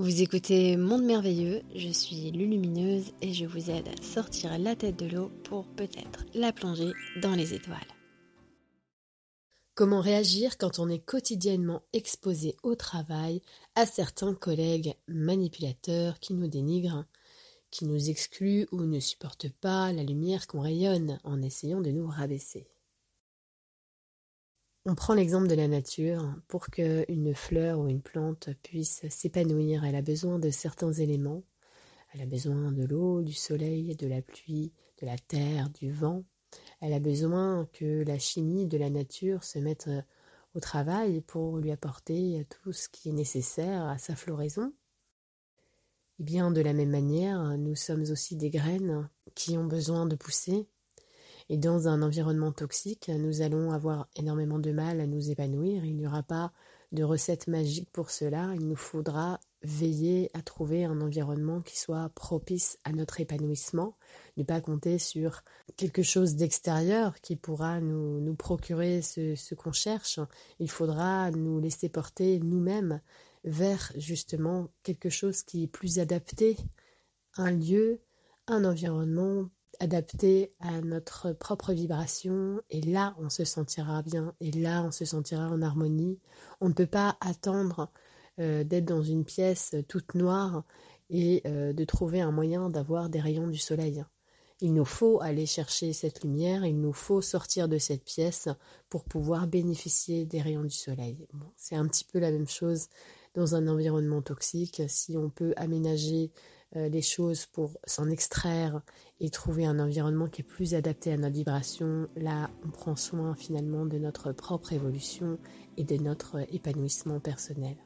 Vous écoutez Monde Merveilleux, je suis Lulumineuse et je vous aide à sortir la tête de l'eau pour peut-être la plonger dans les étoiles. Comment réagir quand on est quotidiennement exposé au travail à certains collègues manipulateurs qui nous dénigrent, qui nous excluent ou ne supportent pas la lumière qu'on rayonne en essayant de nous rabaisser? On prend l'exemple de la nature. Pour qu'une fleur ou une plante puisse s'épanouir, elle a besoin de certains éléments. Elle a besoin de l'eau, du soleil, de la pluie, de la terre, du vent. Elle a besoin que la chimie de la nature se mette au travail pour lui apporter tout ce qui est nécessaire à sa floraison. Et bien de la même manière, nous sommes aussi des graines qui ont besoin de pousser, et dans un environnement toxique, nous allons avoir énormément de mal à nous épanouir. Il n'y aura pas de recette magique pour cela. Il nous faudra veiller à trouver un environnement qui soit propice à notre épanouissement, ne pas compter sur quelque chose d'extérieur qui pourra nous, procurer ce, ce qu'on cherche. Il faudra nous laisser porter nous-mêmes vers justement quelque chose qui est plus adapté, un lieu, un environnement adapté à notre propre vibration et là on se sentira bien et là on se sentira en harmonie. On ne peut pas attendre euh, d'être dans une pièce toute noire et euh, de trouver un moyen d'avoir des rayons du soleil. Il nous faut aller chercher cette lumière, il nous faut sortir de cette pièce pour pouvoir bénéficier des rayons du soleil. c'est un petit peu la même chose dans un environnement toxique. Si on peut aménager euh, les choses pour s'en extraire et trouver un environnement qui est plus adapté à notre vibration, là on prend soin finalement de notre propre évolution et de notre épanouissement personnel.